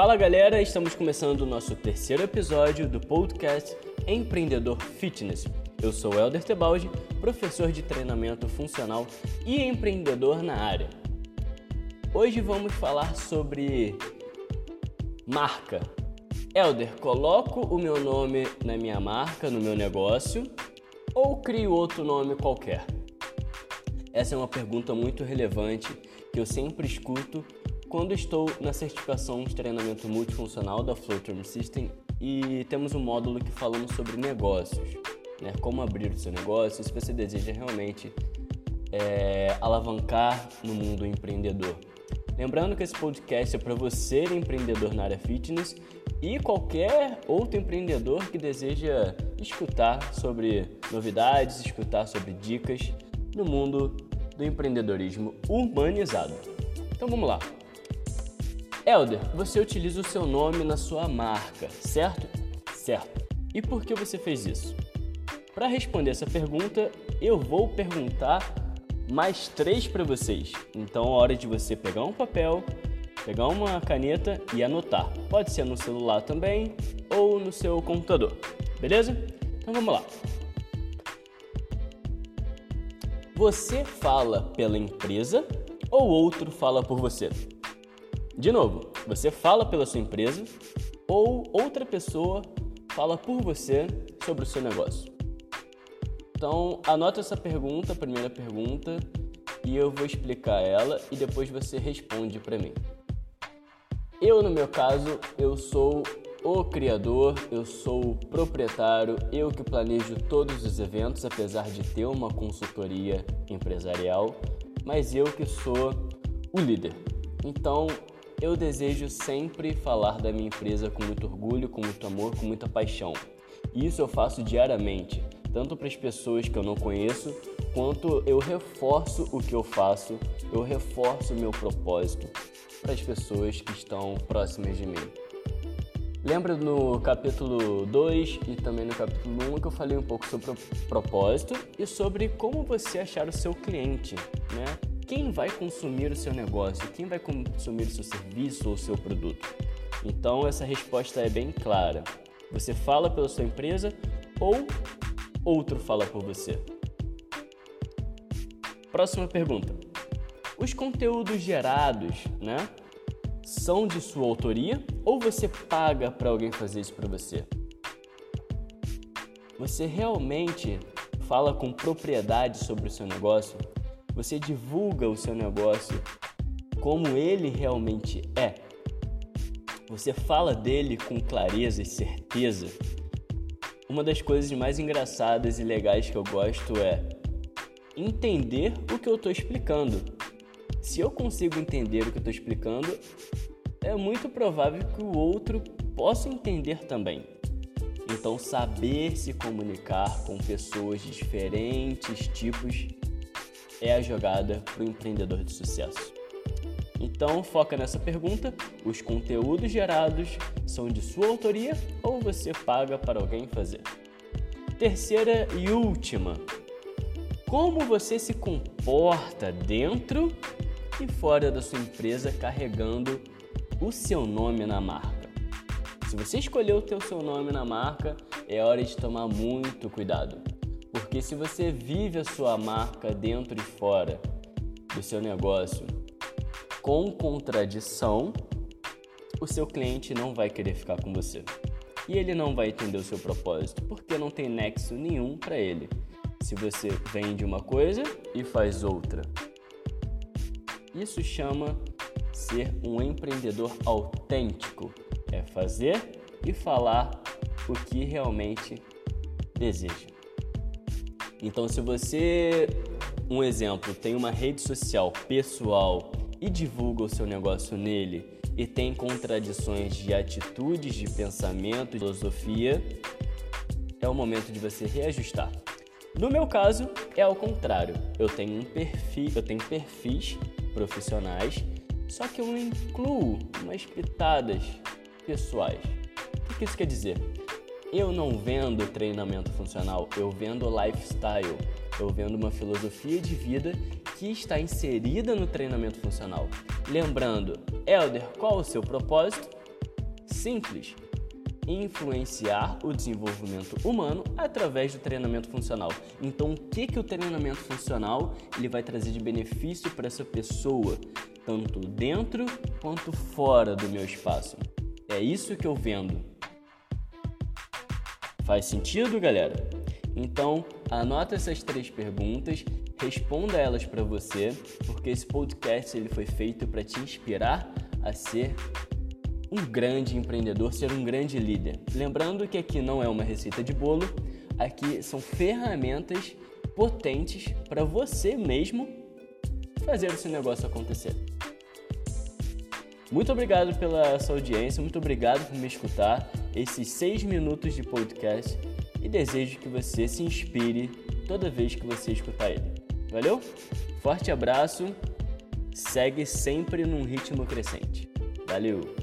Fala galera, estamos começando o nosso terceiro episódio do podcast Empreendedor Fitness. Eu sou Helder Tebaldi, professor de treinamento funcional e empreendedor na área. Hoje vamos falar sobre marca. Helder, coloco o meu nome na minha marca, no meu negócio, ou crio outro nome qualquer? Essa é uma pergunta muito relevante que eu sempre escuto quando estou na certificação de treinamento multifuncional da Flowterm System e temos um módulo que falamos sobre negócios, né? como abrir o seu negócio, se você deseja realmente é, alavancar no mundo empreendedor. Lembrando que esse podcast é para você empreendedor na área fitness e qualquer outro empreendedor que deseja escutar sobre novidades, escutar sobre dicas no mundo do empreendedorismo humanizado. Então vamos lá. Elder, você utiliza o seu nome na sua marca, certo? Certo. E por que você fez isso? Para responder essa pergunta, eu vou perguntar mais três para vocês. Então, é hora de você pegar um papel, pegar uma caneta e anotar. Pode ser no celular também ou no seu computador, beleza? Então vamos lá. Você fala pela empresa ou outro fala por você? De novo, você fala pela sua empresa ou outra pessoa fala por você sobre o seu negócio. Então, anota essa pergunta, a primeira pergunta, e eu vou explicar ela e depois você responde para mim. Eu, no meu caso, eu sou o criador, eu sou o proprietário, eu que planejo todos os eventos, apesar de ter uma consultoria empresarial, mas eu que sou o líder. Então, eu desejo sempre falar da minha empresa com muito orgulho, com muito amor, com muita paixão. E isso eu faço diariamente, tanto para as pessoas que eu não conheço, quanto eu reforço o que eu faço, eu reforço o meu propósito para as pessoas que estão próximas de mim. Lembra no capítulo 2 e também no capítulo 1 um, que eu falei um pouco sobre o propósito e sobre como você achar o seu cliente, né? Quem vai consumir o seu negócio, quem vai consumir o seu serviço ou o seu produto. Então essa resposta é bem clara. Você fala pela sua empresa ou outro fala por você. Próxima pergunta. Os conteúdos gerados, né, são de sua autoria ou você paga para alguém fazer isso para você? Você realmente fala com propriedade sobre o seu negócio? Você divulga o seu negócio como ele realmente é. Você fala dele com clareza e certeza. Uma das coisas mais engraçadas e legais que eu gosto é entender o que eu estou explicando. Se eu consigo entender o que eu estou explicando, é muito provável que o outro possa entender também. Então, saber se comunicar com pessoas de diferentes tipos é a jogada para o empreendedor de sucesso? Então, foca nessa pergunta: os conteúdos gerados são de sua autoria ou você paga para alguém fazer? Terceira e última: como você se comporta dentro e fora da sua empresa carregando o seu nome na marca? Se você escolheu ter o seu nome na marca, é hora de tomar muito cuidado. Porque se você vive a sua marca dentro e fora do seu negócio com contradição, o seu cliente não vai querer ficar com você. E ele não vai entender o seu propósito, porque não tem nexo nenhum para ele. Se você vende uma coisa e faz outra. Isso chama ser um empreendedor autêntico. É fazer e falar o que realmente deseja. Então, se você, um exemplo, tem uma rede social pessoal e divulga o seu negócio nele e tem contradições de atitudes, de pensamento, de filosofia, é o momento de você reajustar. No meu caso, é ao contrário. Eu tenho um perfil, eu tenho perfis profissionais, só que eu incluo umas pitadas pessoais. O que isso quer dizer? Eu não vendo treinamento funcional, eu vendo lifestyle. Eu vendo uma filosofia de vida que está inserida no treinamento funcional. Lembrando, Elder, qual o seu propósito? simples: influenciar o desenvolvimento humano através do treinamento funcional. Então, o que que o treinamento funcional ele vai trazer de benefício para essa pessoa, tanto dentro quanto fora do meu espaço? É isso que eu vendo. Faz sentido, galera? Então, anota essas três perguntas, responda elas para você, porque esse podcast ele foi feito para te inspirar a ser um grande empreendedor, ser um grande líder. Lembrando que aqui não é uma receita de bolo, aqui são ferramentas potentes para você mesmo fazer seu negócio acontecer. Muito obrigado pela sua audiência, muito obrigado por me escutar esses seis minutos de podcast e desejo que você se inspire toda vez que você escutar ele. Valeu? Forte abraço, segue sempre num ritmo crescente. Valeu!